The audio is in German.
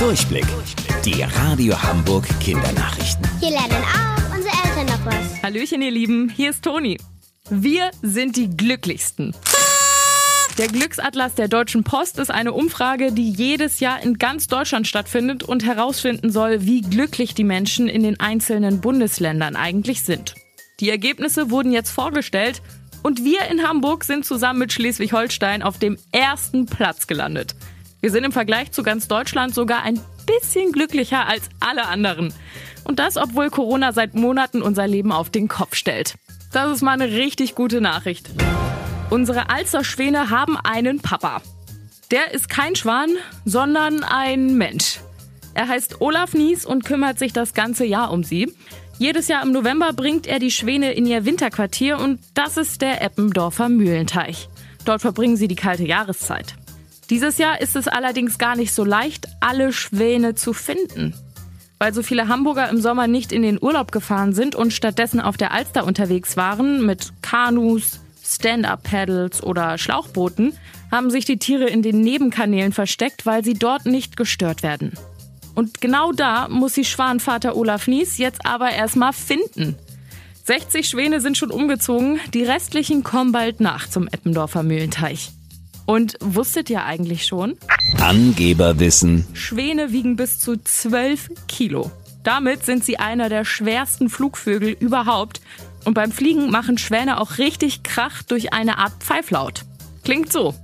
Durchblick. Die Radio Hamburg Kindernachrichten. Hier lernen auch unsere Eltern noch was. Hallöchen, ihr Lieben, hier ist Toni. Wir sind die Glücklichsten. Der Glücksatlas der Deutschen Post ist eine Umfrage, die jedes Jahr in ganz Deutschland stattfindet und herausfinden soll, wie glücklich die Menschen in den einzelnen Bundesländern eigentlich sind. Die Ergebnisse wurden jetzt vorgestellt und wir in Hamburg sind zusammen mit Schleswig-Holstein auf dem ersten Platz gelandet. Wir sind im Vergleich zu ganz Deutschland sogar ein bisschen glücklicher als alle anderen. Und das, obwohl Corona seit Monaten unser Leben auf den Kopf stellt. Das ist mal eine richtig gute Nachricht. Unsere Alsterschwäne haben einen Papa. Der ist kein Schwan, sondern ein Mensch. Er heißt Olaf Nies und kümmert sich das ganze Jahr um sie. Jedes Jahr im November bringt er die Schwäne in ihr Winterquartier und das ist der Eppendorfer Mühlenteich. Dort verbringen sie die kalte Jahreszeit. Dieses Jahr ist es allerdings gar nicht so leicht, alle Schwäne zu finden. Weil so viele Hamburger im Sommer nicht in den Urlaub gefahren sind und stattdessen auf der Alster unterwegs waren mit Kanus, Stand-up-Paddles oder Schlauchbooten, haben sich die Tiere in den Nebenkanälen versteckt, weil sie dort nicht gestört werden. Und genau da muss sie Schwanvater Olaf Nies jetzt aber erstmal finden. 60 Schwäne sind schon umgezogen, die restlichen kommen bald nach zum Eppendorfer Mühlenteich. Und wusstet ihr eigentlich schon? Angeberwissen. Schwäne wiegen bis zu 12 Kilo. Damit sind sie einer der schwersten Flugvögel überhaupt. Und beim Fliegen machen Schwäne auch richtig Krach durch eine Art Pfeiflaut. Klingt so.